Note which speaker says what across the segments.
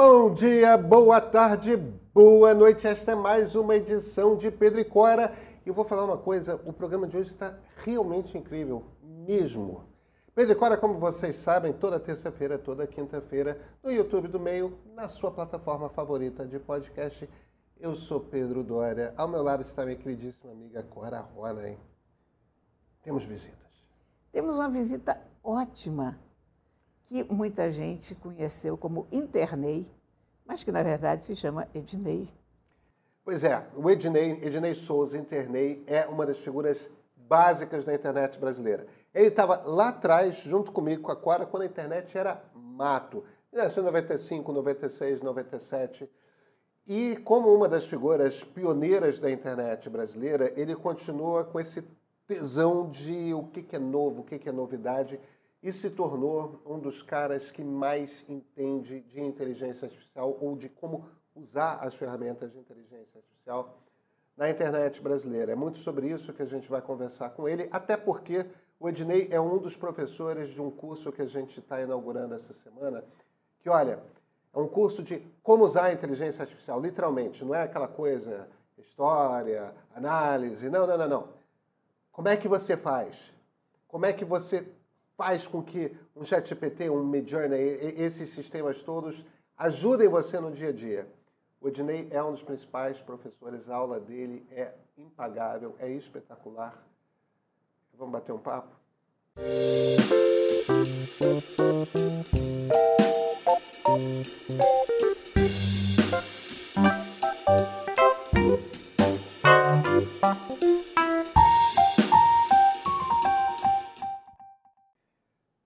Speaker 1: Bom dia, boa tarde, boa noite. Esta é mais uma edição de Pedro e Cora. E eu vou falar uma coisa: o programa de hoje está realmente incrível, mesmo. Pedro e Cora, como vocês sabem, toda terça-feira, toda quinta-feira, no YouTube do Meio, na sua plataforma favorita de podcast. Eu sou Pedro Dória. Ao meu lado está minha queridíssima amiga Cora Rona. Temos visitas.
Speaker 2: Temos uma visita ótima que muita gente conheceu como Internei, mas que na verdade se chama Ednei.
Speaker 1: Pois é, o Ednei, Ednei Souza Internei, é uma das figuras básicas da internet brasileira. Ele estava lá atrás, junto comigo, com a Cora, quando a internet era mato. 1995, 96, 97. E como uma das figuras pioneiras da internet brasileira, ele continua com esse tesão de o que, é novo, o que é novidade e se tornou um dos caras que mais entende de inteligência artificial ou de como usar as ferramentas de inteligência artificial na internet brasileira. É muito sobre isso que a gente vai conversar com ele, até porque o Ednei é um dos professores de um curso que a gente está inaugurando essa semana, que, olha, é um curso de como usar a inteligência artificial, literalmente, não é aquela coisa, história, análise, não, não, não, não. Como é que você faz? Como é que você faz com que um ChatGPT, um Midjourney, esses sistemas todos ajudem você no dia a dia. O Ednei é um dos principais professores, a aula dele é impagável, é espetacular. Vamos bater um papo?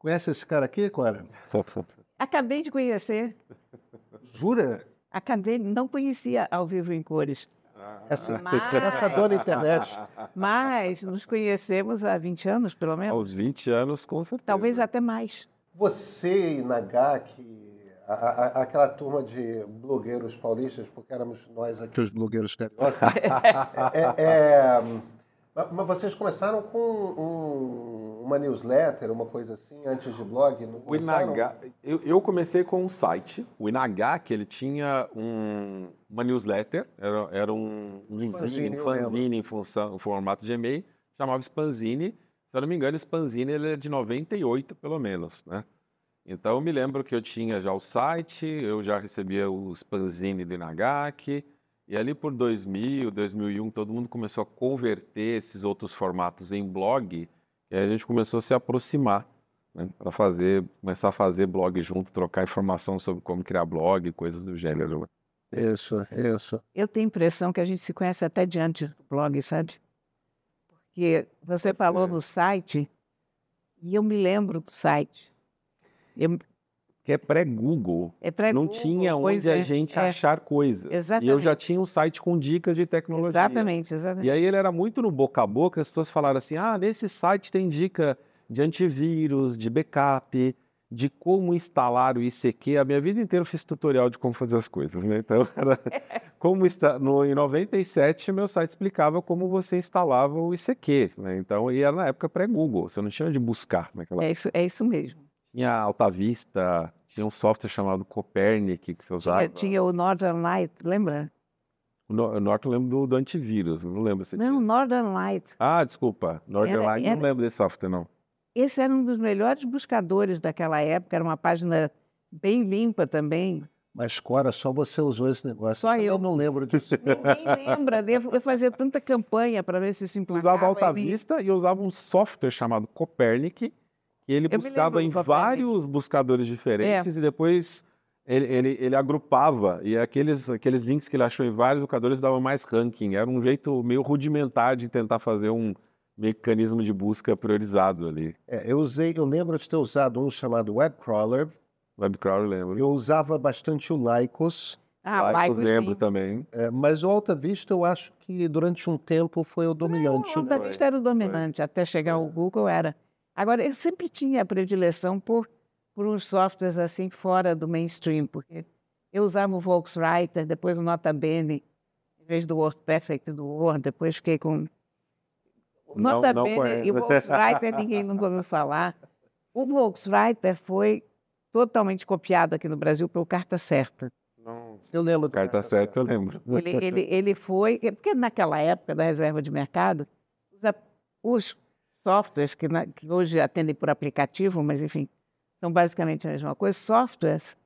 Speaker 1: Conhece esse cara aqui, Cora?
Speaker 2: Acabei de conhecer.
Speaker 1: Jura?
Speaker 2: Acabei, não conhecia ao vivo em cores.
Speaker 1: Essa, mas, essa dona internet.
Speaker 2: Mas nos conhecemos há 20 anos, pelo menos.
Speaker 3: Aos 20 anos, com certeza.
Speaker 2: Talvez até mais.
Speaker 1: Você e Nagaki, a, a, aquela turma de blogueiros paulistas, porque éramos nós aqui os blogueiros cariocas, é, é, é mas vocês começaram com um, uma newsletter, uma coisa assim, antes de blog? Não
Speaker 3: o Inagá, eu, eu, comecei com um site, o Inagá, que ele tinha um, uma newsletter, era, era um, um fanzine, um fanzine em, função, em formato de e-mail, chamava Spanzine. Se eu não me engano, Spanzine ele é de 98, pelo menos, né? Então, eu me lembro que eu tinha já o site, eu já recebia o Spanzine do Inagaki, e ali por 2000, 2001, todo mundo começou a converter esses outros formatos em blog, e aí a gente começou a se aproximar né, para fazer, começar a fazer blog junto, trocar informação sobre como criar blog, coisas do gênero.
Speaker 1: Isso, isso.
Speaker 2: Eu tenho a impressão que a gente se conhece até diante do blog, sabe? Porque você falou no site e eu me lembro do site.
Speaker 3: Eu, que é pré-Google.
Speaker 2: É pré
Speaker 3: Não tinha onde é, a gente é. achar coisas.
Speaker 2: Exatamente.
Speaker 3: E eu já tinha um site com dicas de tecnologia.
Speaker 2: Exatamente, exatamente.
Speaker 3: E aí ele era muito no boca a boca, as pessoas falaram assim: ah, nesse site tem dica de antivírus, de backup, de como instalar o ICQ. A minha vida inteira eu fiz tutorial de como fazer as coisas, né? Então, era como está no em 97 meu site explicava como você instalava o ICQ, né? Então, e era na época pré-Google, você não tinha de buscar naquela.
Speaker 2: É isso, é isso mesmo
Speaker 3: tinha Alta Vista, tinha um software chamado Copernic que você usava.
Speaker 2: Tinha, tinha o Northern Light, lembra?
Speaker 3: O, no, o Norton lembro do, do, antivírus, não lembro se
Speaker 2: Não, tinha. Northern Light.
Speaker 3: Ah, desculpa, Northern era, Light, era, não lembro desse software, não.
Speaker 2: Esse era um dos melhores buscadores daquela época, era uma página bem limpa também.
Speaker 1: Mas, Cora, só você usou esse negócio.
Speaker 2: Só eu.
Speaker 1: Eu não lembro disso.
Speaker 2: Ninguém lembra. Eu fazia tanta campanha para ver se se implantava.
Speaker 3: Usava Alta Vista e usava um software chamado Copernic, que ele eu buscava em vários buscadores diferentes é. e depois ele, ele, ele, agrupava e aqueles, aqueles links que ele achou em vários buscadores davam mais ranking. Era um jeito meio rudimentar de tentar fazer um mecanismo de busca priorizado ali.
Speaker 1: É, eu usei, eu lembro de ter usado um chamado Webcrawler.
Speaker 3: Webcrawler, lembro.
Speaker 1: Eu usava bastante o Lycos.
Speaker 3: Ah, Lycos, Lycos lembro sim. também.
Speaker 1: É, mas o Alta Vista eu acho que durante um tempo foi o dominante.
Speaker 2: Não, o Alta Vista era o dominante, foi. até chegar o Google era. Agora, eu sempre tinha a predileção por, por uns softwares assim fora do mainstream, porque eu usava o Volkswriter, depois o Nota Bene, em vez do WordPerfect do Word, depois fiquei com o Nota não, não Bene e o Volkswriter ninguém nunca ouviu falar. O Volkswriter foi totalmente copiado aqui no Brasil pelo Carta Certa.
Speaker 3: antes.
Speaker 1: Eu lembro.
Speaker 3: Carta certa, eu lembro.
Speaker 2: Ele, ele, ele foi, porque naquela época da reserva de mercado, os softwares que, na, que hoje atendem por aplicativo, mas enfim, são basicamente a mesma coisa, softwares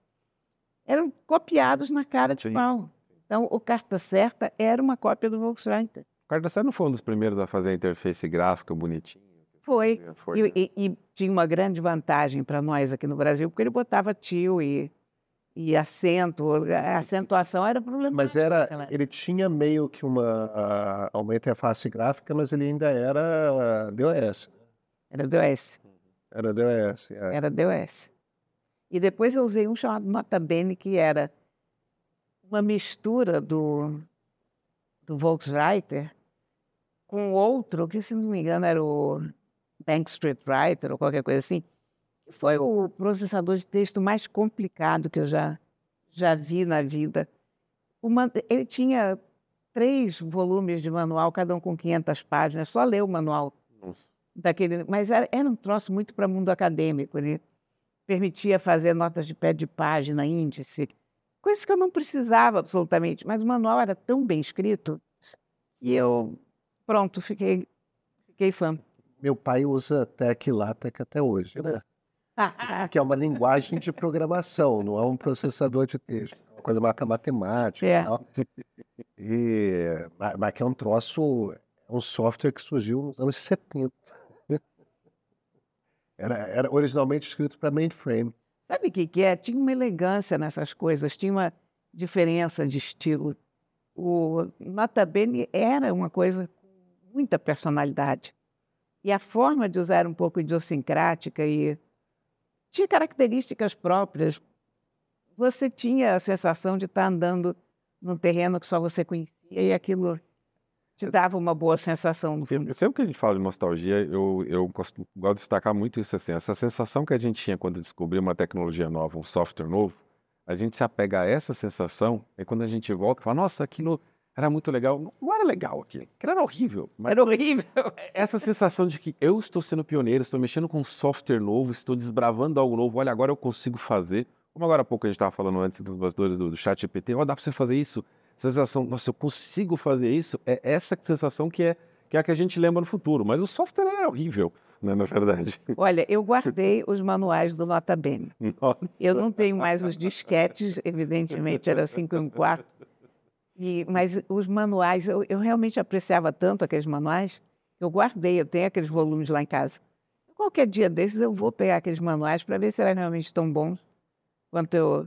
Speaker 2: eram copiados na cara de Sim. pau. Então, o Carta Certa era uma cópia do Volkswagen.
Speaker 3: O Carta Certa não foi um dos primeiros a fazer a interface gráfica bonitinha?
Speaker 2: Foi. foi e, né? e, e, tinha uma grande vantagem para nós aqui no Brasil, porque ele botava tio e, e acento. A acentuação era problemática.
Speaker 1: Mas era, ele tinha meio que uma, uma interface gráfica, mas ele ainda era DOS.
Speaker 2: Era DOS.
Speaker 1: Era DOS.
Speaker 2: É. Era DOS. E depois eu usei um chamado Nota Bene, que era uma mistura do, do Volkswagen com outro, que se não me engano era o Bank Street Writer ou qualquer coisa assim, que foi o processador de texto mais complicado que eu já, já vi na vida. Uma, ele tinha três volumes de manual, cada um com 500 páginas, só ler o manual Nossa. daquele. Mas era, era um troço muito para o mundo acadêmico. Ele permitia fazer notas de pé de página, índice, coisas que eu não precisava absolutamente, mas o manual era tão bem escrito que eu, pronto, fiquei, fiquei fã.
Speaker 1: Meu pai usa TEC LaTeX até hoje, né? Que é uma linguagem de programação, não é um processador de texto. É uma coisa marca matemática é. e tal. E, mas que é um troço, é um software que surgiu nos anos 70. Era, era originalmente escrito para mainframe.
Speaker 2: Sabe o que, que é? Tinha uma elegância nessas coisas, tinha uma diferença de estilo. O Nota Bene era uma coisa com muita personalidade. E a forma de usar um pouco idiosincrática e tinha características próprias. Você tinha a sensação de estar andando num terreno que só você conhecia e aquilo te dava uma boa sensação no filme.
Speaker 3: Sempre que a gente fala de nostalgia, eu, eu gosto, gosto de destacar muito isso assim, essa sensação que a gente tinha quando descobriu uma tecnologia nova, um software novo, a gente se apega a essa sensação, e quando a gente volta, fala, nossa, aquilo era muito legal. Não era legal aquilo, era horrível.
Speaker 2: era horrível.
Speaker 3: Essa sensação de que eu estou sendo pioneiro, estou mexendo com um software novo, estou desbravando algo novo, olha, agora eu consigo fazer. Como agora há pouco a gente estava falando antes dos bastidores do, do chat GPT, oh, dá para você fazer isso sensação, nossa, eu consigo fazer isso, é essa sensação que é, que é a que a gente lembra no futuro. Mas o software é horrível, né, na verdade.
Speaker 2: Olha, eu guardei os manuais do Nota Bene. Nossa. Eu não tenho mais os disquetes, evidentemente, era 5 e um quarto. E, mas os manuais, eu, eu realmente apreciava tanto aqueles manuais, eu guardei, eu tenho aqueles volumes lá em casa. Qualquer dia desses eu vou pegar aqueles manuais para ver se eram realmente tão bons quanto eu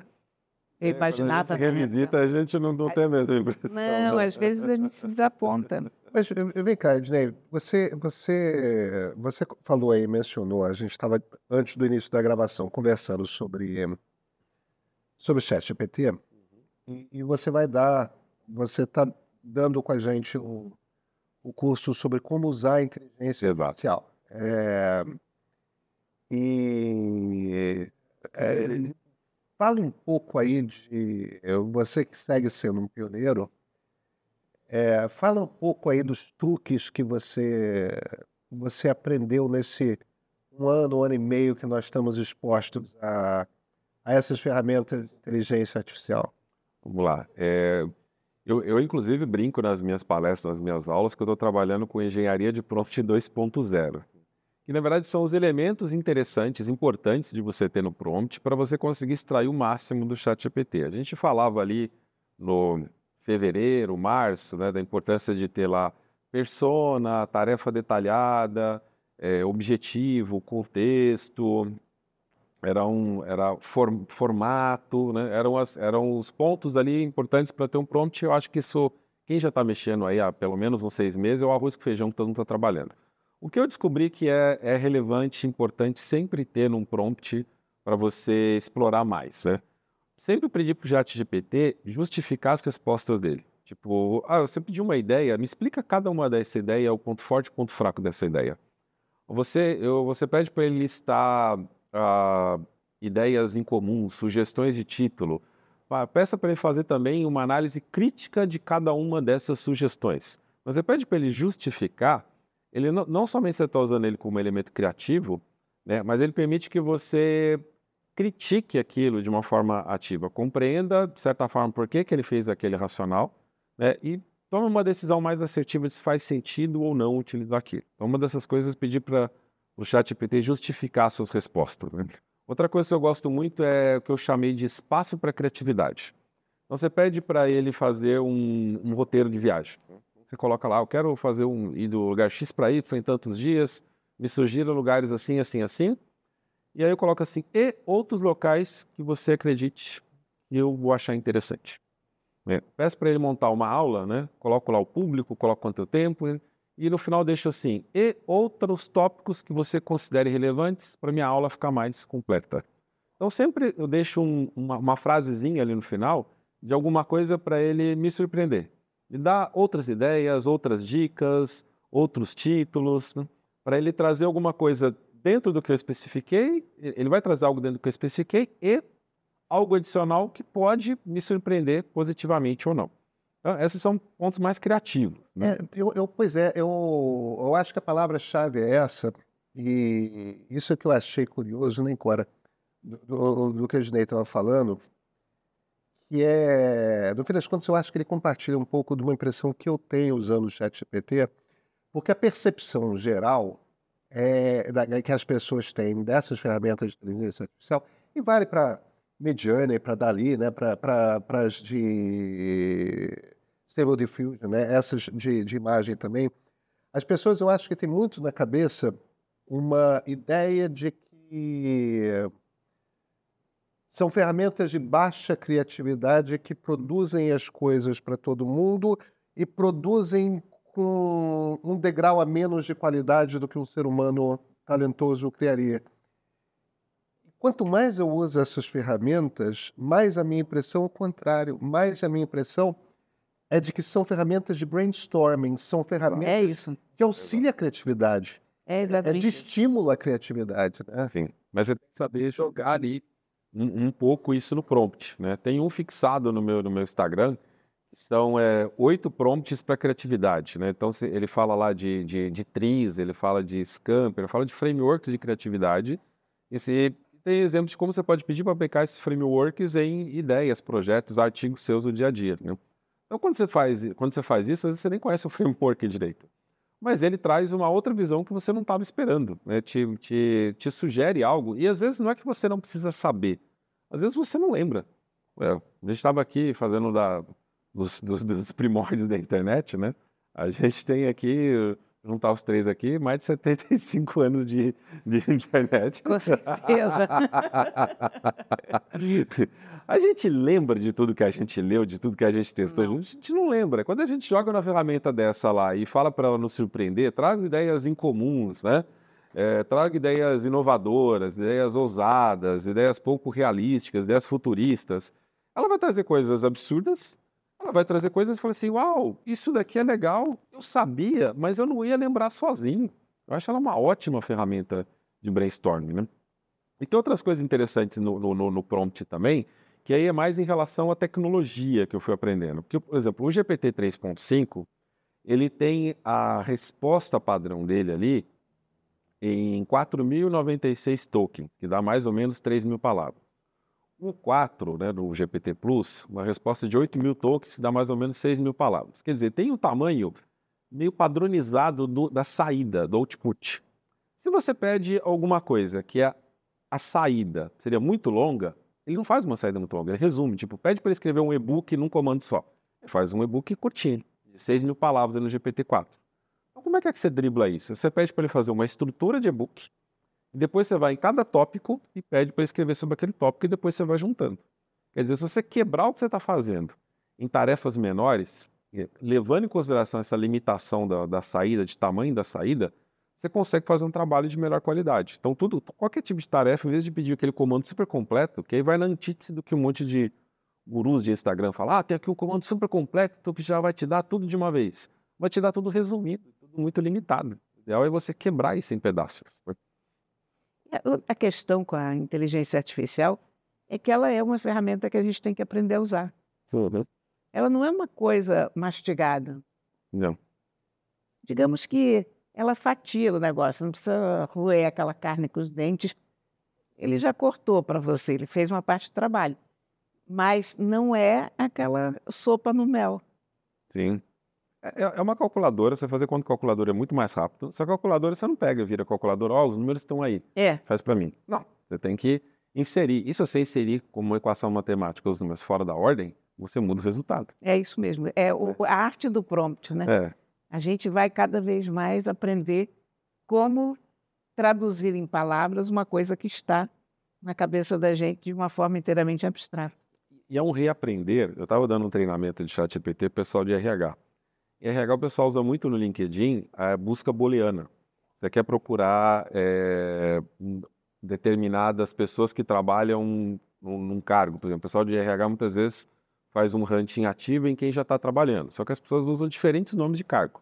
Speaker 2: imaginava.
Speaker 3: É, quando a gente revisita, a gente não, não tem a mesma impressão.
Speaker 2: Não, às vezes a gente se desaponta.
Speaker 1: Mas vem cá, Ednei, você, você, você falou aí, mencionou, a gente estava, antes do início da gravação, conversando sobre, sobre o chat GPT, e, e você vai dar, você está dando com a gente o, o curso sobre como usar a inteligência Exato. artificial. É, e é, Fala um pouco aí de. Você que segue sendo um pioneiro, é, fala um pouco aí dos truques que você, você aprendeu nesse um ano, um ano e meio que nós estamos expostos a, a essas ferramentas de inteligência artificial.
Speaker 3: Vamos lá. É, eu, eu, inclusive, brinco nas minhas palestras, nas minhas aulas, que eu estou trabalhando com engenharia de prompt 2.0 que na verdade são os elementos interessantes, importantes de você ter no prompt para você conseguir extrair o máximo do chat GPT. A gente falava ali no fevereiro, março, né, da importância de ter lá persona, tarefa detalhada, é, objetivo, contexto, era um era for, formato, né, eram, as, eram os pontos ali importantes para ter um prompt. Eu acho que isso, quem já está mexendo aí há pelo menos uns seis meses, é o arroz com feijão que todo mundo está trabalhando. O que eu descobri que é, é relevante, importante sempre ter num prompt para você explorar mais, né? Sempre pedi para o ChatGPT justificar as respostas dele. Tipo, ah, você pediu uma ideia, me explica cada uma dessa ideia, o ponto forte e o ponto fraco dessa ideia. Você, eu, você pede para ele listar ah, ideias em comum, sugestões de título. Ah, peça para ele fazer também uma análise crítica de cada uma dessas sugestões. Mas você pede para ele justificar ele não, não somente você está usando ele como elemento criativo, né, mas ele permite que você critique aquilo de uma forma ativa, compreenda, de certa forma, por que, que ele fez aquele racional, né? E tome uma decisão mais assertiva de se faz sentido ou não utilizar aquilo. Então, uma dessas coisas é pedir para o chat GPT justificar suas respostas. Né? Outra coisa que eu gosto muito é o que eu chamei de espaço para criatividade. Então, você pede para ele fazer um, um, roteiro de viagem. Você coloca lá, eu quero fazer um, ir do lugar X para Y em tantos dias, me sugira lugares assim, assim, assim. E aí eu coloco assim, e outros locais que você acredite que eu vou achar interessante. É, peço para ele montar uma aula, né? coloco lá o público, coloco quanto tempo, e no final deixo assim, e outros tópicos que você considere relevantes para minha aula ficar mais completa. Então sempre eu deixo um, uma, uma frasezinha ali no final de alguma coisa para ele me surpreender. Me dar outras ideias, outras dicas, outros títulos, né? para ele trazer alguma coisa dentro do que eu especifiquei, ele vai trazer algo dentro do que eu especifiquei e algo adicional que pode me surpreender positivamente ou não. Então, esses são pontos mais criativos. Né?
Speaker 1: É, eu, eu, pois é, eu, eu acho que a palavra-chave é essa, e isso é que eu achei curioso, né, Cora, do, do, que o Ginei estava falando, que é, no fim das contas, eu acho que ele compartilha um pouco de uma impressão que eu tenho usando o ChatGPT, porque a percepção geral é, da, que as pessoas têm dessas ferramentas de inteligência artificial, e vale para Midjourney, para Dali, né, para as de Stable Diffusion, né, essas de, de imagem também, as pessoas eu acho que têm muito na cabeça uma ideia de que são ferramentas de baixa criatividade que produzem as coisas para todo mundo e produzem com um degrau a menos de qualidade do que um ser humano talentoso criaria. Quanto mais eu uso essas ferramentas, mais a minha impressão é o contrário. Mais a minha impressão é de que são ferramentas de brainstorming, são ferramentas
Speaker 2: é
Speaker 1: que auxiliam a criatividade.
Speaker 2: É exatamente.
Speaker 1: É de estímulo à criatividade. Né?
Speaker 3: Sim, mas você tem que saber jogar ali um, um, pouco isso no prompt. Né? Tem um fixado no meu, no meu Instagram, que são é, oito prompts para criatividade. Né? Então, se, ele fala lá de, de, de trees, ele fala de Scamper, ele fala de frameworks de criatividade. Esse, tem exemplos de como você pode pedir para aplicar esses frameworks em ideias, projetos, artigos seus do dia a dia. Né? Então, quando você, faz, quando você faz isso, às vezes você nem conhece o framework direito. Mas ele traz uma outra visão que você não estava esperando. Né? Te, te, te sugere algo. E às vezes não é que você não precisa saber. Às vezes você não lembra. É, a gente estava aqui fazendo da, dos, dos, dos, primórdios da internet, né? A gente tem aqui, juntar os três aqui, mais de 75 anos de, de internet.
Speaker 2: Com certeza.
Speaker 3: a gente lembra de tudo que a gente leu, de tudo que a gente testou. Não. A gente não lembra. Quando a gente joga uma ferramenta dessa lá e fala para ela nos surpreender, traga ideias incomuns, né? É, traga ideias inovadoras, ideias ousadas, ideias pouco realísticas, ideias futuristas. Ela vai trazer coisas absurdas, ela vai trazer coisas e fala assim: Uau, isso daqui é legal, eu sabia, mas eu não ia lembrar sozinho. Eu acho ela uma ótima ferramenta de brainstorming. Né? E tem outras coisas interessantes no, no, no prompt também, que aí é mais em relação à tecnologia que eu fui aprendendo. Porque, por exemplo, o GPT 3.5, ele tem a resposta padrão dele ali em 4.096 tokens, que dá mais ou menos 3 mil palavras. O 4, né, do GPT Plus, uma resposta de 8 mil tokens, dá mais ou menos 6 mil palavras. Quer dizer, tem um tamanho meio padronizado do, da saída, do output. Se você pede alguma coisa que é a saída seria muito longa, ele não faz uma saída muito longa, ele resume. Tipo, pede para ele escrever um e-book num comando só. Ele faz um e-book curtinho, de 6 mil palavras no GPT-4. Então, como é que, é que você dribla isso? Você pede para ele fazer uma estrutura de e-book, depois você vai em cada tópico e pede para escrever sobre aquele tópico e depois você vai juntando. Quer dizer, se você quebrar o que você está fazendo em tarefas menores, levando em consideração essa limitação da, da saída, de tamanho da saída, você consegue fazer um trabalho de melhor qualidade. Então, tudo, qualquer tipo de tarefa, em vez de pedir aquele comando super completo, que aí vai na antítese do que um monte de gurus de Instagram falam, ah, tem aqui um comando super completo que já vai te dar tudo de uma vez. Vai te dar tudo resumido muito limitado. O ideal é você quebrar isso em pedaços.
Speaker 2: É, a questão com a inteligência artificial é que ela é uma ferramenta que a gente tem que aprender a usar.
Speaker 3: Uhum.
Speaker 2: Ela não é uma coisa mastigada.
Speaker 3: Não.
Speaker 2: Digamos que ela fatia o negócio, não precisa roer aquela carne com os dentes. ele já cortou para você, ele fez uma parte do trabalho. Mas não é aquela sopa no mel.
Speaker 3: Sim. É, é, é uma calculadora, você fazer conta calculadora é muito mais rápido. Essa calculadora você não pega, vira calculadora, ó, oh, os números estão aí.
Speaker 2: É.
Speaker 3: Faz para mim. Não, você tem que inserir. E se você inserir como equação matemática os números fora da ordem, você muda o resultado.
Speaker 2: É isso mesmo. É, o, é. a arte do prompt, né?
Speaker 3: É.
Speaker 2: A gente vai cada vez mais aprender como traduzir em palavras uma coisa que está na cabeça da gente de uma forma inteiramente abstrata.
Speaker 3: E é um reaprender. Eu estava dando um treinamento de chat GPT para o pessoal de RH. Em RH o pessoal usa muito no LinkedIn a busca booleana. Você quer procurar é, determinadas pessoas que trabalham num, cargo. Por exemplo, o pessoal de RH muitas vezes faz um hunting ativo em quem já está trabalhando. Só que as pessoas usam diferentes nomes de cargo.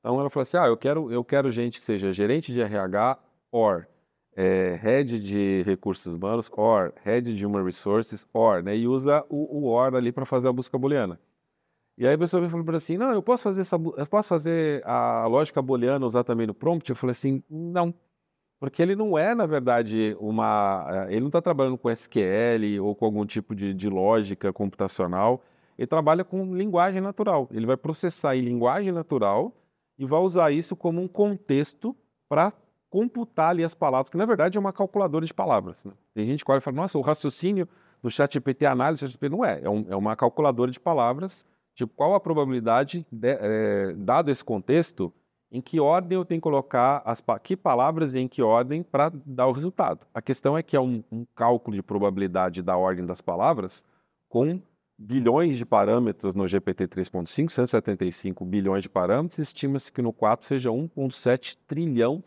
Speaker 3: Então ela falou assim: ah, eu quero, eu quero gente que seja gerente de RH, or é, head de recursos humanos, or head de human resources, or, né? E usa o, o or ali para fazer a busca booleana. E aí a pessoa me falou assim, não, eu posso fazer essa, eu posso fazer a lógica booleana usar também no prompt? Eu falei assim, não, porque ele não é, na verdade, uma, eh, ele não está trabalhando com SQL ou com algum tipo de, de lógica computacional, ele trabalha com linguagem natural. Ele vai processar em linguagem natural e vai usar isso como um contexto para computar ali as palavras, que na verdade é uma calculadora de palavras. Né? Tem gente que olha e fala, nossa, o raciocínio do ChatGPT, a análise do ChatGPT não é, é, um, é, uma calculadora de palavras, tipo, qual a probabilidade, de, é, dado esse contexto, em que ordem eu tenho que colocar as que palavras e em que ordem para dar o resultado. A questão é que é um, um cálculo de probabilidade da ordem das palavras com bilhões de parâmetros no GPT 3.5, 175 bilhões de parâmetros, estima-se que no 4 seja 1.7 trilhão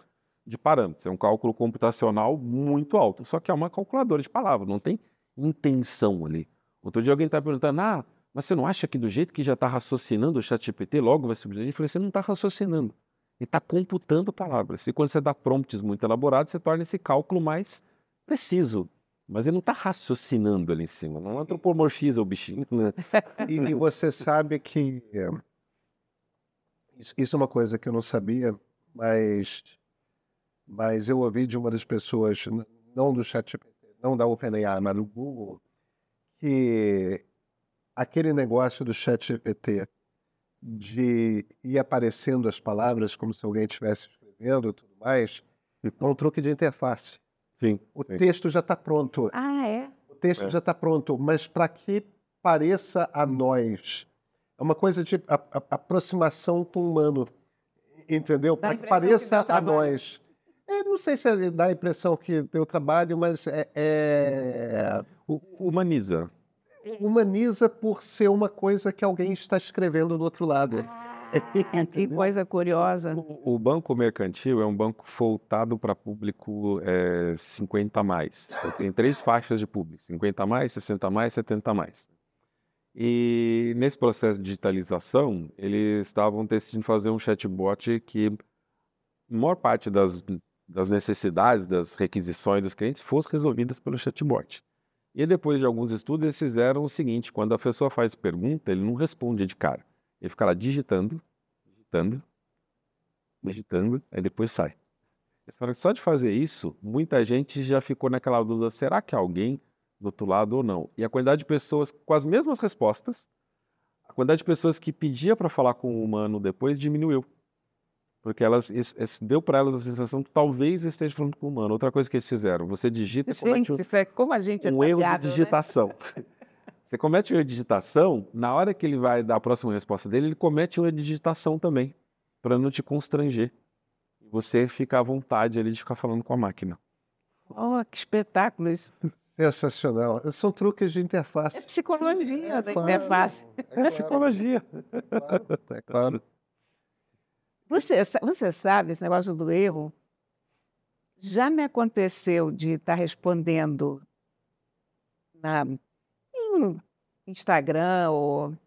Speaker 3: de parâmetros. É um cálculo computacional muito alto. Só que é uma calculadora de palavras, não tem intenção ali. Outro dia alguém está perguntando, ah, mas você não acha que do jeito que já está raciocinando o chat GPT, logo vai subir? Eu falei, você não está raciocinando. Ele está computando palavras. E quando você dá prompts muito elaborados, você torna esse cálculo mais preciso. Mas ele não está raciocinando ali em cima, não antropomorfiza o bichinho. Né?
Speaker 1: E, você sabe que. É, isso é uma coisa que eu não sabia, mas mas eu ouvi de uma das pessoas, não do ChatGPT, não da OpenAI, mas do Google, que aquele negócio do ChatGPT de ir aparecendo as palavras como se alguém estivesse escrevendo e tudo mais, é um truque de interface.
Speaker 3: Sim.
Speaker 1: O
Speaker 3: sim.
Speaker 1: texto já está pronto.
Speaker 2: Ah, é?
Speaker 1: O texto é. já está pronto, mas para que pareça a nós, é uma coisa de a, a, aproximação com o humano, entendeu? Para que pareça que a nós. Eu não sei se dá a impressão que deu trabalho, mas é, é...
Speaker 3: humaniza.
Speaker 1: Humaniza por ser uma coisa que alguém está escrevendo do outro lado.
Speaker 2: Ah, que coisa curiosa.
Speaker 3: O, o, banco mercantil é um banco voltado para público é, 50 mais. Tem três faixas de público: 50 mais, 60 mais, 70 mais. E nesse processo de digitalização, eles estavam decidindo fazer um chatbot que a maior parte das das necessidades, das requisições dos clientes fossem resolvidas pelo chatbot. E depois de alguns estudos, eles fizeram o seguinte: quando a pessoa faz pergunta, ele não responde de cara. Ele fica lá digitando, digitando, digitando, aí depois sai. Só de fazer isso, muita gente já ficou naquela dúvida: será que alguém do outro lado ou não? E a quantidade de pessoas com as mesmas respostas, a quantidade de pessoas que pedia para falar com o humano depois diminuiu porque elas deu para elas a sensação que talvez esteja falando com o humano. Outra coisa que eles fizeram, você digita
Speaker 2: gente, um, é como a gente é
Speaker 3: um erro de né? digitação. Né? você comete um erro de digitação, na hora que ele vai dar a próxima resposta dele, ele comete um erro de digitação também, para não te constranger. Você fica à vontade ali de ficar falando com a máquina.
Speaker 2: Oh, que espetáculo isso.
Speaker 1: Sensacional. São truques de interface. É
Speaker 2: psicologia é, da claro, interface.
Speaker 3: É, claro, é psicologia.
Speaker 1: É claro. É claro.
Speaker 2: Você, você sabe, esse negócio do erro, já me aconteceu de estar respondendo na, em Instagram ou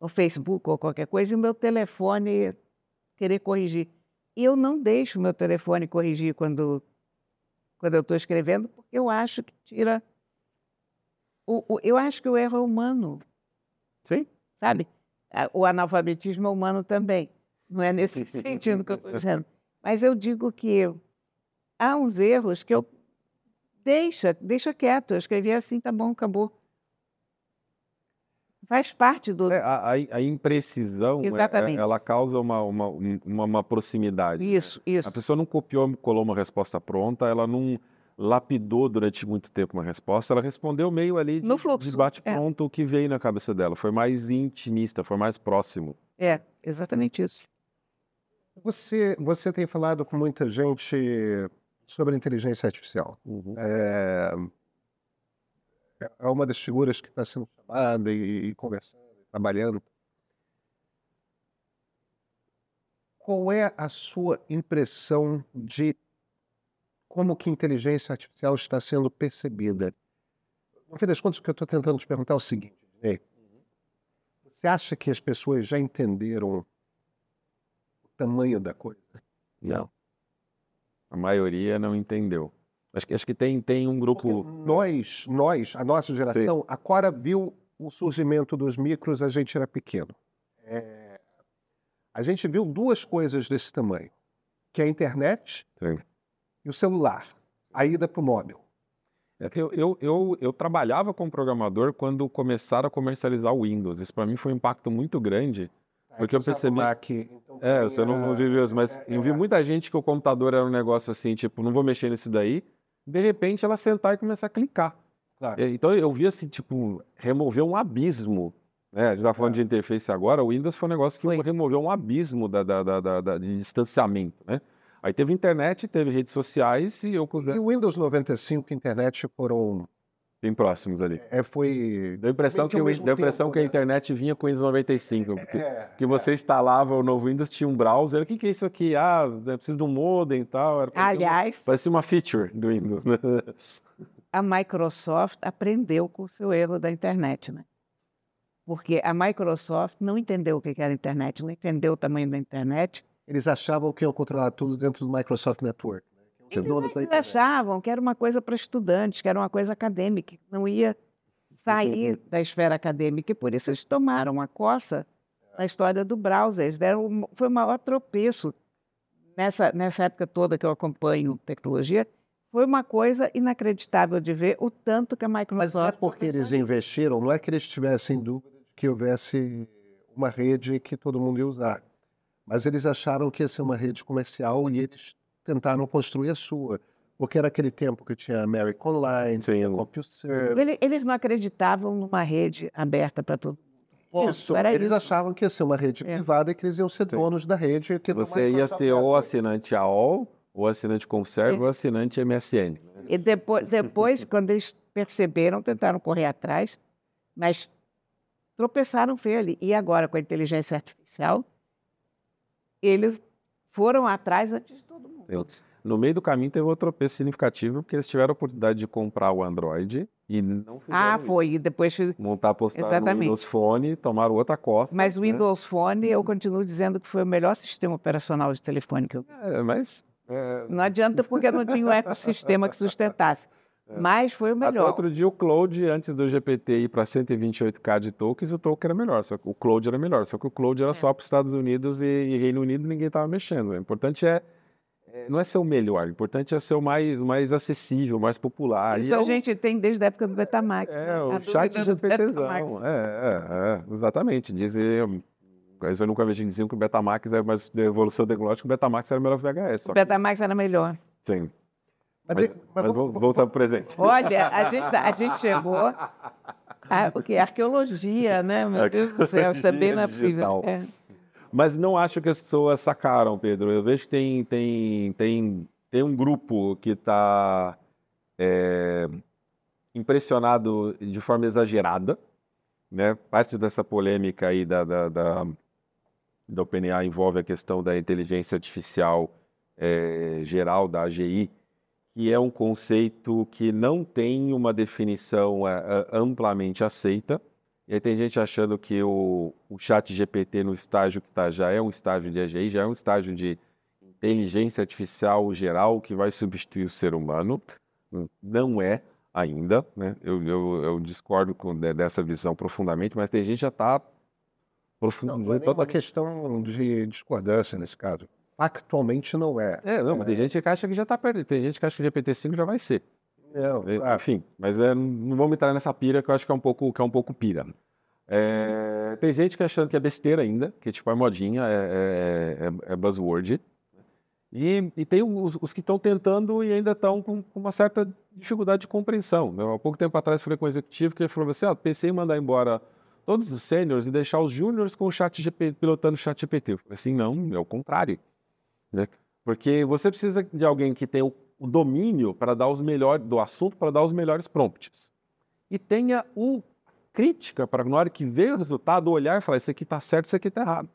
Speaker 2: no Facebook ou qualquer coisa e o meu telefone querer corrigir. E eu não deixo o meu telefone corrigir quando, quando eu estou escrevendo, porque eu acho que tira. O, o, eu acho que o erro é humano.
Speaker 3: Sim.
Speaker 2: Sabe? O analfabetismo é humano também. Não é nesse sentido que eu estou dizendo. Mas eu digo que há uns erros que eu Deixa, deixa quieto. Eu escrevi assim, tá bom, acabou. Faz parte do.
Speaker 3: É, a, a, imprecisão, é, é, Exatamente. ela causa uma, uma, uma, uma proximidade.
Speaker 2: Né? Isso,
Speaker 3: né?
Speaker 2: isso.
Speaker 3: A pessoa não copiou, colou uma resposta pronta, ela não lapidou durante muito tempo uma resposta, ela respondeu meio ali de,
Speaker 2: no fluxo.
Speaker 3: de bate-pronto é. o que veio na cabeça dela. Foi mais intimista, foi mais próximo.
Speaker 2: É, exatamente isso.
Speaker 1: Você, você tem falado com muita gente sobre inteligência artificial. Uhum. É, é uma das figuras que está sendo chamada e, e conversando, trabalhando. Qual é a sua impressão de como que inteligência artificial está sendo percebida? No fim das contas, o que eu estou tentando te perguntar é o seguinte, Ney. Você acha que as pessoas já entenderam tamanho da coisa?
Speaker 3: Não. A maioria não entendeu. Acho que, acho que tem, tem um grupo. Porque
Speaker 1: nós, nós, a nossa geração, Sim. a Cora viu o surgimento dos micros, a gente era pequeno. É... A gente viu duas coisas desse tamanho, que é a internet Sim. e o celular, a ida para o móvel.
Speaker 3: É eu, eu, eu, eu, trabalhava como programador quando começaram a comercializar o Windows. Isso para mim foi um impacto muito grande. É, porque eu percebi.
Speaker 1: Mac,
Speaker 3: então, é, você não, não viveu isso, mas é, eu vi é. muita gente que o computador era um negócio assim, tipo, não vou mexer nisso daí de repente ela sentar e começar a clicar. Claro. Então eu vi assim, tipo, remover um abismo. Né? A gente está falando é. de interface agora, o Windows foi um negócio que foi. removeu um abismo da, da, da, da, de distanciamento. Né? Aí teve internet, teve redes sociais e eu
Speaker 1: considero... E o Windows 95 e internet foram
Speaker 3: bem próximos ali.
Speaker 1: É, foi.
Speaker 3: Deu a impressão, que, que, deu a impressão tempo, que a né? internet vinha com o Windows 95. Porque, é, que você é. instalava o novo Windows, tinha um browser. O que, que é isso aqui? Ah, é preciso de um modem e tal. Era,
Speaker 2: parecia Aliás.
Speaker 3: Uma, parecia uma feature do Windows. Né?
Speaker 2: A Microsoft aprendeu com o seu erro da internet, né? Porque a Microsoft não entendeu o que era a internet, não entendeu o tamanho da internet.
Speaker 1: Eles achavam que iam controlar tudo dentro do Microsoft Network.
Speaker 2: Eles achavam que era uma coisa para estudantes, que era uma coisa acadêmica, que não ia sair da esfera acadêmica, e por isso eles tomaram a coça na história do browser. Eles deram, foi o maior tropeço nessa, nessa época toda que eu acompanho tecnologia. Foi uma coisa inacreditável de ver o tanto que a Microsoft...
Speaker 1: Mas é porque eles investiram, não é que eles tivessem dúvida de que houvesse uma rede que todo mundo ia usar. Mas eles acharam que ia ser uma rede comercial e eles tentaram construir a sua. Porque era aquele tempo que tinha American Online, Sim. tinha CompuServe.
Speaker 2: Eles não acreditavam numa rede aberta para todo
Speaker 1: mundo. Isso, eles isso. achavam que ia ser uma rede é. privada e que eles iam ser Sim. donos da rede.
Speaker 3: Você ia ser ou assinante AOL, ou assinante Conserve, é. ou assinante MSN.
Speaker 2: E depois, depois quando eles perceberam, tentaram correr atrás, mas tropeçaram feio ali. E agora, com a inteligência artificial, eles foram atrás antes de todo mundo.
Speaker 3: No meio do caminho teve outro tropeço significativo, porque eles tiveram a oportunidade de comprar o Android e não fizeram
Speaker 2: Ah, foi.
Speaker 3: Isso.
Speaker 2: E depois...
Speaker 3: Montar, postar Exatamente. no Windows Phone, tomaram outra costa.
Speaker 2: Mas o né? Windows Phone, eu continuo dizendo que foi o melhor sistema operacional de telefone que eu.
Speaker 3: É, mas...
Speaker 2: É... Não adianta porque não tinha um ecossistema que sustentasse. É. Mas foi o melhor.
Speaker 3: Até outro dia o Cloud, antes do GPT ir para 128k de tokens, o token era melhor. Só que o Cloud era melhor. Só que o Cloud era é. só para os Estados Unidos e, e, Reino Unido ninguém estava mexendo. O importante é, não é ser o melhor, o importante é ser o mais, mais acessível, mais popular.
Speaker 2: Isso e a é gente tem desde a época do Betamax.
Speaker 3: É, né? o chat GPTzão. É, é, é, exatamente. Dizem, eu nunca vi diziam que o Betamax era mais de evolução tecnológica, o Betamax era melhor que o VHS.
Speaker 2: O Betamax era melhor.
Speaker 3: Sim. Mas, mas, mas, mas vamos voltar para o presente.
Speaker 2: Olha, a gente, a gente chegou. A, o que? Arqueologia, né? Meu Deus do céu, isso também não é possível. É.
Speaker 3: Mas não acho que as pessoas sacaram, Pedro. Eu vejo que tem, tem, tem, tem um grupo que está é, impressionado de forma exagerada. Né? Parte dessa polêmica aí da, da, da, da OpenAI envolve a questão da inteligência artificial é, geral, da AGI, que é um conceito que não tem uma definição é, amplamente aceita. E aí tem gente achando que o, o chat GPT no estágio que está já é um estágio de AGI, já é um estágio de inteligência artificial geral que vai substituir o ser humano. Não é ainda, né? eu, eu, eu discordo com, dessa visão profundamente, mas tem gente que já está
Speaker 1: profundamente... Não, não é uma questão de discordância nesse caso. Factualmente não é.
Speaker 3: É, não, mas tem é. gente que acha que já está perdido. Tem gente que acha que o GPT-5 já vai ser. É, enfim, mas é, não vamos entrar nessa pira que eu acho que é um pouco, que é um pouco pira. É, tem gente que achando que é besteira ainda, que tipo é modinha, é, é, é, é buzzword. E, e tem os, os que estão tentando e ainda estão com, com, uma certa dificuldade de compreensão. Né? Há pouco tempo atrás falei com um executivo que ele falou assim: ah, pensei em mandar embora todos os sêniores e deixar os júniores com o chat GP, pilotando o chat GPT. Eu falei assim, não, é o contrário. Né? Porque você precisa de alguém que tenha o, o domínio para dar os melhores do assunto, para dar os melhores prompts. E tenha o crítica para na hora que veio o resultado olhar e falar isso aqui está certo, isso aqui está errado.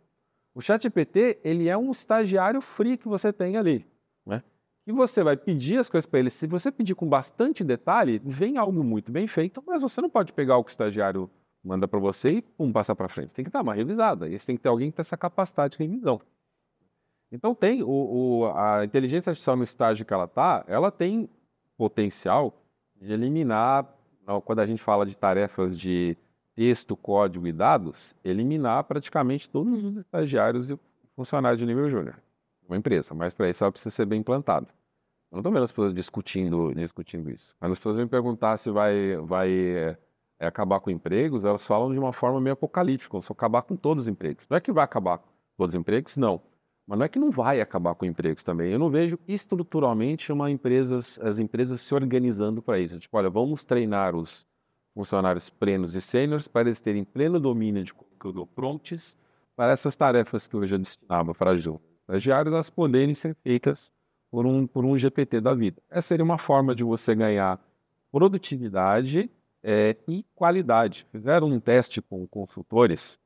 Speaker 3: O ChatGPT, ele é um estagiário free que você tem ali, né? E você vai pedir as coisas para ele. Se você pedir com bastante detalhe, vem algo muito bem feito, mas você não pode pegar o que o estagiário manda para você e pum, passar para frente. Você tem que dar uma revisada. E você tem que ter alguém que tem essa capacidade de revisão. Então tem o, o, a inteligência artificial no estágio que ela está, ela tem potencial de eliminar, quando a gente fala de tarefas de texto, código e dados, eliminar praticamente todos os estagiários e funcionários de nível júnior. Uma empresa, mas para isso ela precisa ser bem implantada. Eu não estou vendo as pessoas discutindo, discutindo isso. Mas as pessoas vêm perguntar se vai, vai é, é, acabar com empregos, elas falam de uma forma meio apocalíptica, se acabar com todos os empregos. Não é que vai acabar com todos os empregos, não. Mas não é que não vai acabar com empregos também. Eu não vejo estruturalmente uma empresa, as empresas se organizando para isso. Tipo, olha, vamos treinar os funcionários plenos e sêniores para eles terem pleno domínio de conteúdo prompts para essas tarefas que hoje eu destinava para estagiários, elas poderem ser feitas por um, por um GPT da vida. Essa seria uma forma de você ganhar produtividade é, e qualidade. Fizeram um teste com consultores,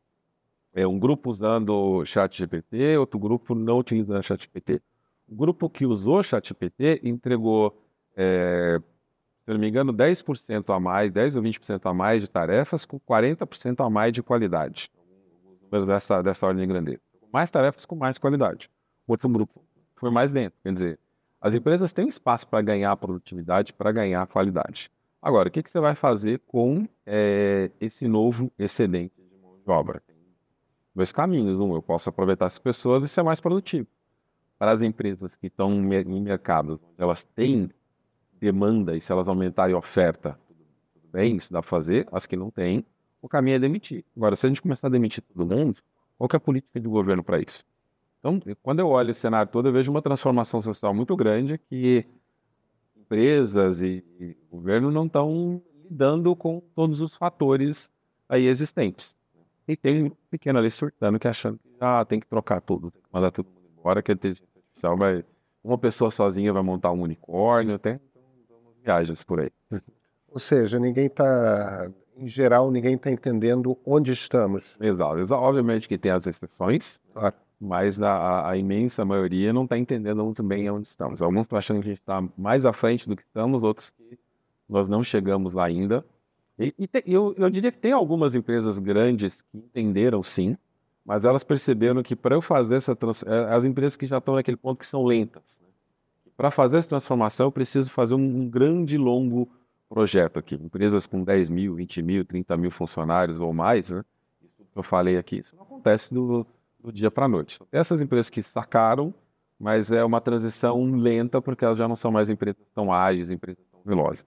Speaker 3: é, um grupo usando o ChatGPT, outro grupo não utilizando o ChatGPT. O grupo que usou o ChatGPT entregou é, se não me engano, 10% a mais, 10 ou 20% a mais de tarefas com 40% a mais de qualidade. Os números dessa, dessa ordem de grandeza. Mais tarefas com mais qualidade. Outro grupo foi mais lento. Quer dizer, as empresas têm espaço para ganhar produtividade, para ganhar qualidade. Agora, o que, que você vai fazer com é, esse novo excedente de obra? Dois caminhos. Um, eu posso aproveitar essas pessoas e ser mais produtivo. Para as empresas que estão em mercados onde elas têm demanda e se elas aumentarem a oferta, tudo bem, isso dá para fazer. As que não têm, o caminho é demitir. Agora, se a gente começar a demitir todo mundo, qual é a política de governo para isso? Então, quando eu olho esse cenário todo, eu vejo uma transformação social muito grande que empresas e, e governo não estão lidando com todos os fatores aí existentes. E tem um pequeno ali surtando que achando que ah, tem que trocar tudo, tem que mandar todo mundo embora, que a inteligência artificial vai. Uma pessoa sozinha vai montar um unicórnio, tem viagens por aí.
Speaker 1: Ou seja, ninguém está, em geral, ninguém está entendendo onde estamos.
Speaker 3: Exato. Obviamente que tem as exceções, claro. mas a, a, imensa maioria não está entendendo muito bem onde estamos. Alguns estão achando que a gente está mais à frente do que estamos, outros que nós não chegamos lá ainda. E, e te, eu, eu diria que tem algumas empresas grandes que entenderam sim, mas elas perceberam que para eu fazer essa transformação, é, as empresas que já estão naquele ponto que são lentas. Né? Para fazer essa transformação, eu preciso fazer um, um grande, longo projeto aqui. Empresas com 10 mil, 20 mil, 30 mil funcionários ou mais, né? Isso que eu falei aqui, isso não acontece do, do dia para a noite. Essas empresas que sacaram, mas é uma transição lenta porque elas já não são mais empresas tão ágeis, empresas tão velozes.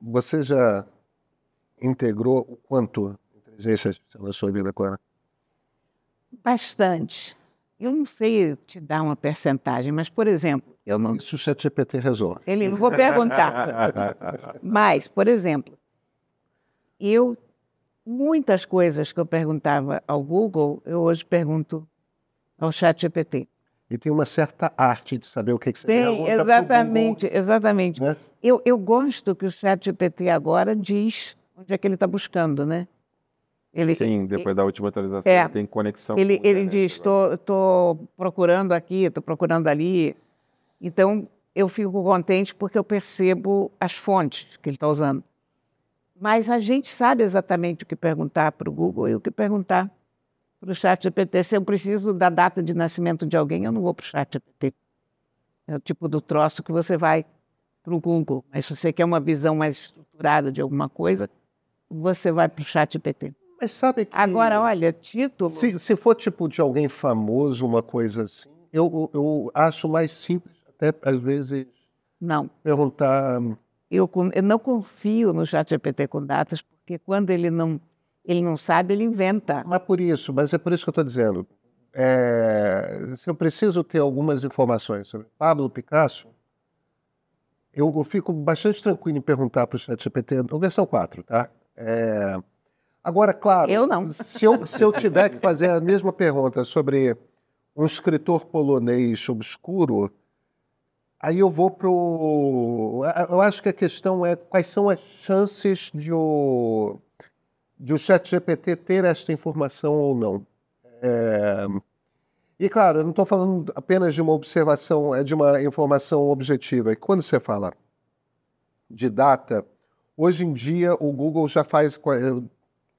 Speaker 1: Você já integrou o quanto inteligência artificial na sua vida agora?
Speaker 2: Bastante. Eu não sei te dar uma percentagem, mas, por exemplo, eu não.
Speaker 1: Isso o ChatGPT resolve.
Speaker 2: Ele não vou perguntar. mas, por exemplo, eu muitas coisas que eu perguntava ao Google, eu hoje pergunto ao ChatGPT.
Speaker 1: E tem uma certa arte de saber o que, que você
Speaker 2: tem, exatamente, Google, exatamente. Né? Eu, eu gosto que o ChatGPT agora diz onde é que ele está buscando, né?
Speaker 3: Ele, Sim, depois da última atualização é, tem conexão.
Speaker 2: Ele, ele diz, estou procurando aqui, estou procurando ali. Então, eu fico contente porque eu percebo as fontes que ele está usando. Mas a gente sabe exatamente o que perguntar para o Google e o que perguntar para o chat GPT. Se eu preciso da data de nascimento de alguém, eu não vou para o chat GPT. É o tipo do troço que você vai para o Google. Mas se você quer uma visão mais estruturada de alguma coisa, você vai para o chat GPT.
Speaker 1: Mas sabe que.
Speaker 2: Agora, olha, título.
Speaker 1: Se, se for tipo de alguém famoso, uma coisa assim, eu, eu acho mais simples até às vezes
Speaker 2: não.
Speaker 1: perguntar.
Speaker 2: Eu, eu não confio no chat GPT com datas, porque quando ele não, ele não sabe, ele inventa.
Speaker 1: Mas por isso, mas é por isso que eu estou dizendo. É, se eu preciso ter algumas informações sobre Pablo Picasso, eu, eu fico bastante tranquilo em perguntar para o ChatGPT, na versão 4, tá? É, agora, claro,
Speaker 2: eu não.
Speaker 1: Se, eu, se eu tiver que fazer a mesma pergunta sobre um escritor polonês obscuro, aí eu vou para o. Eu acho que a questão é quais são as chances de o, de o ChatGPT ter esta informação ou não. É, e claro, eu não estou falando apenas de uma observação, é de uma informação objetiva. E quando você fala de data, hoje em dia o Google já faz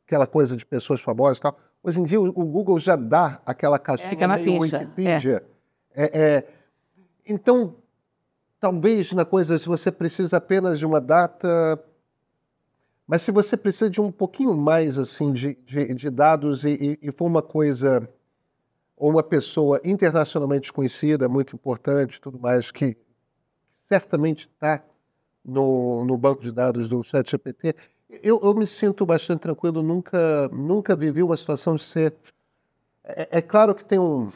Speaker 1: aquela coisa de pessoas famosas e tal. Hoje em dia o Google já dá aquela caixinha é meio. Wikipedia. É. É, é. então, talvez na coisa, se você precisa apenas de uma data, mas se você precisa de um pouquinho mais assim de, de, de dados e, e, for uma coisa ou uma pessoa internacionalmente conhecida, muito importante, tudo mais, que certamente está no, no, banco de dados do ChatGPT, eu, eu me sinto bastante tranquilo. Nunca, nunca vivi uma situação de ser. É, é claro que tem um,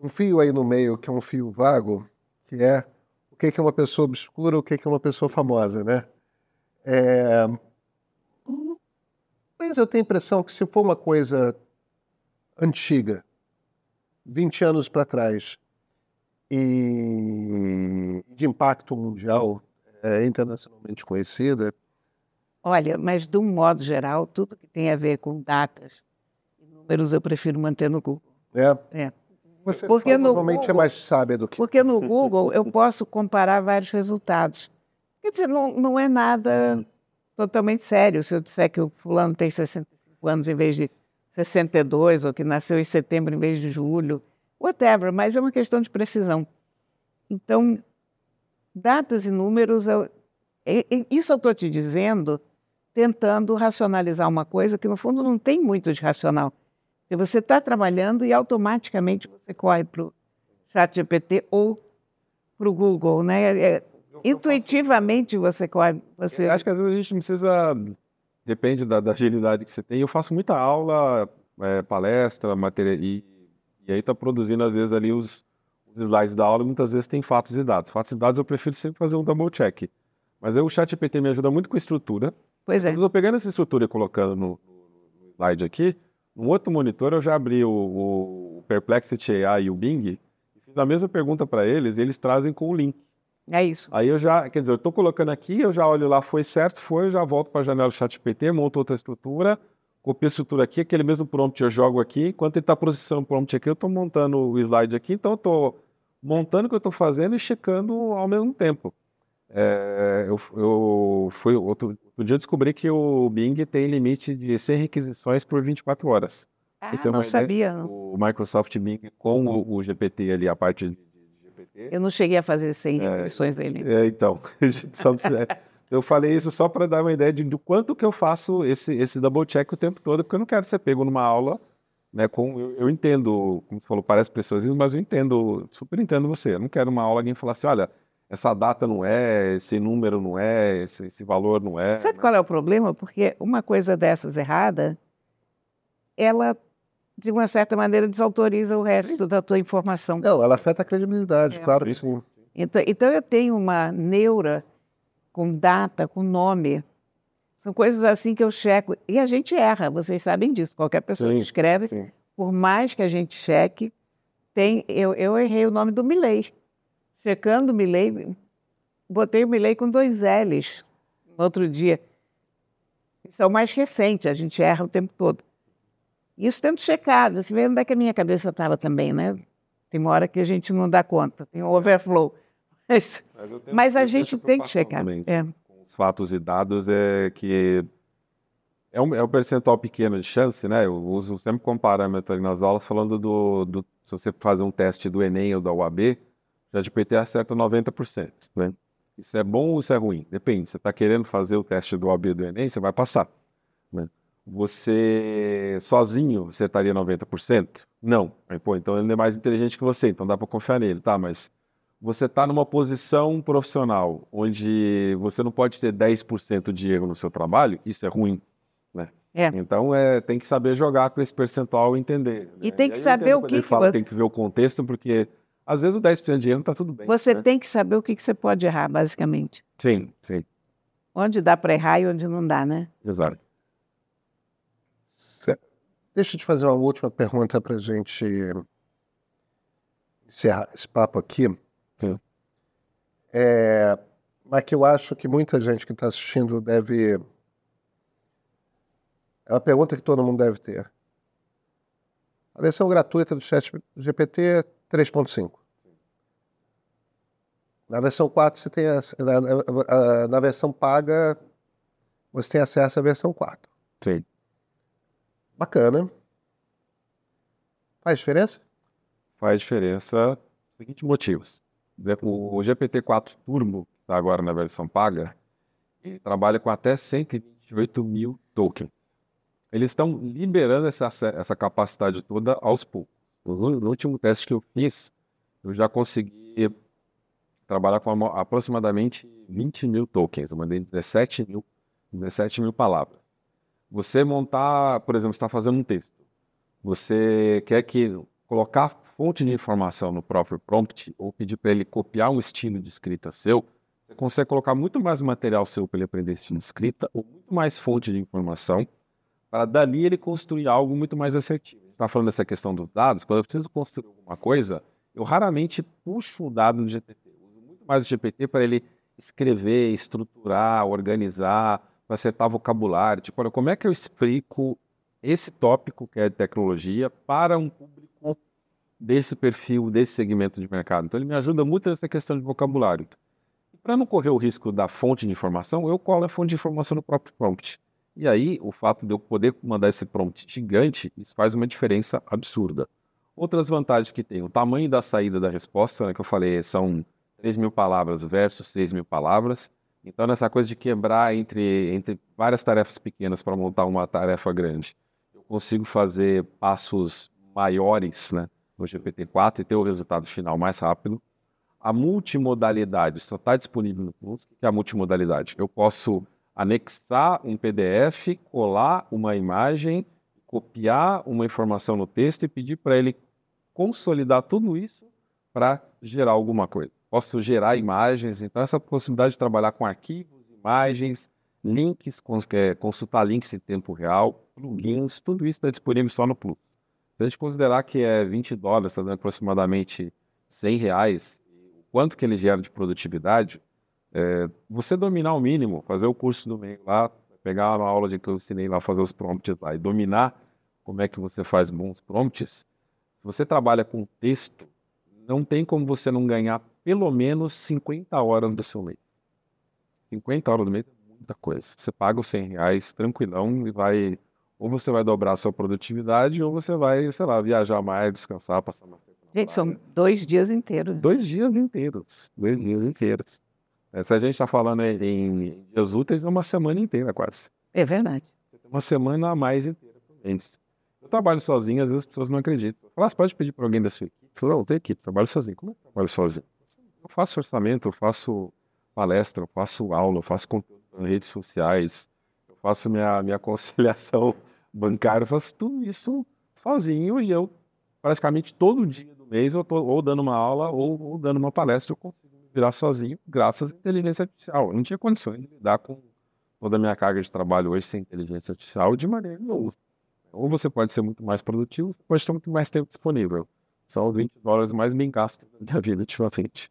Speaker 1: um fio aí no meio que é um fio vago, que é o que é uma pessoa obscura, o que é uma pessoa famosa, né? É... Mas eu tenho a impressão que se for uma coisa antiga, 20 anos para trás, e de impacto mundial, é, internacionalmente conhecida.
Speaker 2: Olha, mas de um modo geral, tudo que tem a ver com datas e números eu prefiro manter no Google.
Speaker 1: É. é. Você porque provavelmente é Google, é mais sábia do que.
Speaker 2: Porque no Google eu posso comparar vários resultados. Quer dizer, não, não é nada totalmente sério. Se eu disser que o fulano tem 65 anos em vez de 62, ou que nasceu em setembro em vez de julho, whatever, mas é uma questão de precisão. Então, datas e números, eu, isso eu estou te dizendo tentando racionalizar uma coisa que, no fundo, não tem muito de racional. Porque você está trabalhando e automaticamente você corre para o chat GPT ou para o Google, né? Intuitivamente você corre... Você...
Speaker 3: Acho que às vezes a gente não precisa Depende da, da, agilidade que você tem. Eu faço muita aula, é, palestra, matéria e, e aí está produzindo às vezes ali os, os, slides da aula. Muitas vezes tem fatos e dados. Fatos e dados eu prefiro sempre fazer um double check. Mas aí o chat GPT me ajuda muito com estrutura.
Speaker 2: Pois é.
Speaker 3: Eu estou pegando essa estrutura e colocando no, no, slide aqui. No outro monitor eu já abri o, o Perplexity AI e o Bing e fiz a mesma pergunta para eles e eles trazem com o link.
Speaker 2: É isso.
Speaker 3: Aí eu já, quer dizer, eu estou colocando aqui, eu já olho lá, foi certo, foi, eu já volto para a janela do ChatGPT, monto outra estrutura, copio a estrutura aqui, aquele mesmo prompt eu jogo aqui, enquanto ele está processando o prompt aqui, eu estou montando o slide aqui, então eu estou montando o que eu estou fazendo e checando ao mesmo tempo. É, eu, eu fui, outro, outro dia eu descobri que o Bing tem limite de 100 requisições por 24 horas.
Speaker 2: Ah, então, não sabia. Não.
Speaker 3: O Microsoft Bing com o, o GPT ali, a parte de
Speaker 2: eu não cheguei a fazer 100 repetições é, dele.
Speaker 3: É, então, eu falei isso só para dar uma ideia de, do quanto que eu faço esse, esse double check o tempo todo, porque eu não quero ser pego numa aula, né, com, eu, eu entendo, como você falou, parece pessoas, mas eu entendo, super entendo você, eu não quero uma aula alguém falar assim, olha, essa data não é, esse número não é, esse, esse valor não é.
Speaker 2: Sabe né? qual é o problema? Porque uma coisa dessas errada, ela de uma certa maneira, desautoriza o resto da tua informação.
Speaker 1: Não, ela afeta a credibilidade, é. claro que sim.
Speaker 2: Então, então, eu tenho uma neura com data, com nome. São coisas assim que eu checo. E a gente erra, vocês sabem disso. Qualquer pessoa sim, que escreve, sim. por mais que a gente cheque, tem. Eu, eu errei o nome do Milley. Checando o Milley, botei o Milley com dois L's no outro dia. Isso é o mais recente, a gente erra o tempo todo. Isso tendo checado, você vê onde é que a minha cabeça estava também, né? Tem uma hora que a gente não dá conta, tem um overflow. Mas, mas, mas a gente tem que checar.
Speaker 3: É. Com os fatos e dados é que é um, é um percentual pequeno de chance, né? Eu uso sempre como parâmetro ali nas aulas, falando do, do se você fazer um teste do Enem ou da UAB, já de PT acerta 90%, né? Isso é bom ou isso é ruim? Depende. Você está querendo fazer o teste do OAB do Enem, você vai passar. Você sozinho você estaria 90%? Não. Aí, pô, então ele é mais inteligente que você, então dá para confiar nele, tá? Mas você está numa posição profissional onde você não pode ter 10% de erro no seu trabalho, isso é ruim. Né? É. Então é, tem que saber jogar com esse percentual e entender.
Speaker 2: E né? tem que e saber o que.
Speaker 3: Fala, você... tem que ver o contexto, porque às vezes o 10% de erro está tudo bem.
Speaker 2: Você
Speaker 3: né?
Speaker 2: tem que saber o que, que você pode errar, basicamente.
Speaker 3: Sim, sim.
Speaker 2: Onde dá para errar e onde não dá, né?
Speaker 3: Exato.
Speaker 1: Deixa eu te fazer uma última pergunta para a gente encerrar esse papo aqui. Sim. É, mas que eu acho que muita gente que está assistindo deve. É uma pergunta que todo mundo deve ter. A versão gratuita do Chat GPT 3.5. Na versão 4 você tem a, na, na, versão paga você tem acesso à versão 4.
Speaker 3: Sim.
Speaker 1: Bacana. Faz diferença?
Speaker 3: Faz diferença por seguintes motivos. O GPT-4 Turbo, que está agora na versão paga, ele trabalha com até 128 mil tokens. Eles estão liberando essa, essa capacidade toda aos poucos. No último teste que eu fiz, eu já consegui trabalhar com aproximadamente 20 mil tokens. Eu mandei 17 mil, 17 mil palavras. Você montar, por exemplo, está fazendo um texto. Você quer que colocar fonte de informação no próprio prompt ou pedir para ele copiar um estilo de escrita seu, você consegue colocar muito mais material seu para ele aprender estilo de escrita ou muito mais fonte de informação para dali ele construir algo muito mais assertivo. Está falando dessa questão dos dados. Quando eu preciso construir alguma coisa, eu raramente puxo o dado no GPT. Eu uso muito mais o GPT para ele escrever, estruturar, organizar, acertar vocabulário. Tipo, olha, como é que eu explico esse tópico que é tecnologia para um público desse perfil, desse segmento de mercado? Então, ele me ajuda muito nessa questão de vocabulário. Para não correr o risco da fonte de informação, eu colo a fonte de informação no próprio prompt. E aí, o fato de eu poder mandar esse prompt gigante, isso faz uma diferença absurda. Outras vantagens que tem, o tamanho da saída da resposta, né, que eu falei, são 3 mil palavras versus 6 mil palavras. Então, nessa coisa de quebrar entre, entre várias tarefas pequenas para montar uma tarefa grande, eu consigo fazer passos maiores né, no GPT-4 e ter o resultado final mais rápido. A multimodalidade só está disponível no Plus. O que é a multimodalidade? Eu posso anexar um PDF, colar uma imagem, copiar uma informação no texto e pedir para ele consolidar tudo isso para gerar alguma coisa posso gerar imagens. Então, essa possibilidade de trabalhar com arquivos, imagens, links, é, consultar links em tempo real, plugins, tudo isso está disponível só no Plus. Se a gente considerar que é 20 dólares, está dando aproximadamente 100 reais, o quanto que ele gera de produtividade, é, você dominar o mínimo, fazer o curso do meio lá, pegar uma aula de que eu ensinei lá, fazer os prompts lá e dominar como é que você faz bons prompts, se você trabalha com texto, não tem como você não ganhar pelo menos 50 horas do seu mês. 50 horas do mês é muita coisa. Você paga os 100 reais tranquilão e vai. Ou você vai dobrar a sua produtividade, ou você vai, sei lá, viajar mais, descansar, passar mais tempo.
Speaker 2: Gente, são dois dias inteiros.
Speaker 3: Dois dias inteiros. Dois dias inteiros. Se a gente está falando em, dias úteis, é uma semana inteira quase.
Speaker 2: É verdade.
Speaker 3: Uma semana a mais inteira, menos. Eu trabalho sozinho, às vezes as pessoas não acreditam. Fala, ah, você pode pedir para alguém da sua equipe? Eu falo, não, tem equipe, trabalho sozinho. Como é que trabalho sozinho? Eu faço orçamento, eu faço palestra, eu faço aula, eu faço conteúdo nas redes sociais, eu faço minha, minha conciliação bancária, eu faço tudo isso sozinho e eu praticamente todo dia do mês eu estou ou dando uma aula ou, ou, dando uma palestra, eu consigo virar sozinho graças à inteligência artificial. Eu não tinha condições de lidar com toda a minha carga de trabalho hoje sem inteligência artificial de maneira nenhuma. Ou você pode ser muito mais produtivo, pode ter muito mais tempo disponível. São os 20 dólares mais bem gastos da minha vida ultimamente.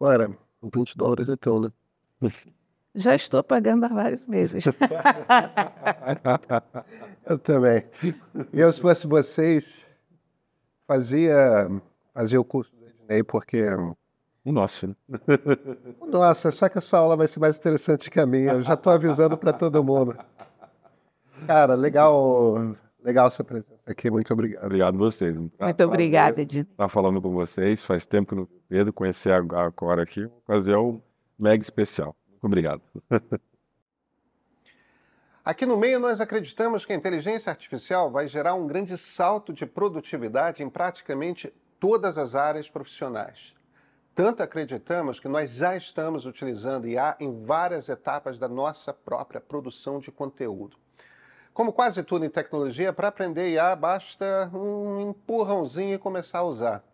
Speaker 1: Agora, 20 dólares então, né?
Speaker 2: Já estou pagando há vários meses.
Speaker 1: eu também. Eu, se fosse vocês, fazia, fazia o curso do Ednei, porque...
Speaker 3: O nosso, né?
Speaker 1: O nosso, só que a sua aula vai ser mais interessante que a minha. Eu já estou avisando para todo mundo. Cara, legal, legal sua presença aqui. Muito obrigado.
Speaker 3: Obrigado a vocês.
Speaker 2: Muito obrigada, Ednei.
Speaker 3: Estar falando com vocês. Faz tempo que não Pedro, conhecer agora aqui, uma ocasião mega especial. Muito obrigado.
Speaker 1: Aqui no meio, nós acreditamos que a inteligência artificial vai gerar um grande salto de produtividade em praticamente todas as áreas profissionais. Tanto acreditamos que nós já estamos utilizando IA em várias etapas da nossa própria produção de conteúdo. Como quase tudo em tecnologia, para aprender IA basta um empurrãozinho e começar a usar.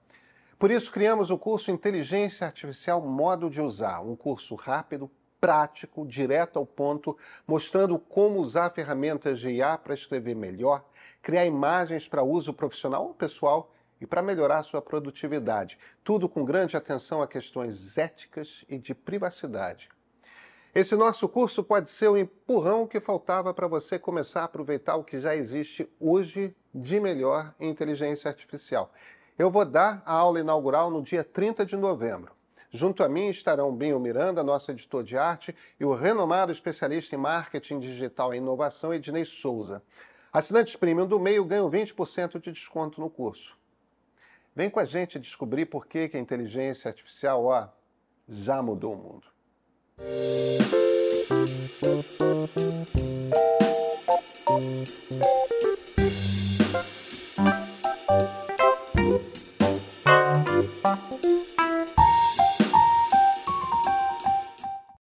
Speaker 1: Por isso, criamos o curso Inteligência Artificial Modo de Usar, um curso rápido, prático, direto ao ponto, mostrando como usar ferramentas de IA para escrever melhor, criar imagens para uso profissional ou pessoal e para melhorar sua produtividade. Tudo com grande atenção a questões éticas e de privacidade. Esse nosso curso pode ser o empurrão que faltava para você começar a aproveitar o que já existe hoje de melhor em inteligência artificial. Eu vou dar a aula inaugural no dia 30 de novembro. Junto a mim estarão Binho Miranda, nosso editor de arte, e o renomado especialista em marketing digital e inovação, Ednei Souza. Assinantes premium do meio ganham 20% de desconto no curso. Vem com a gente descobrir por que, que a inteligência artificial ó, já mudou o mundo. Música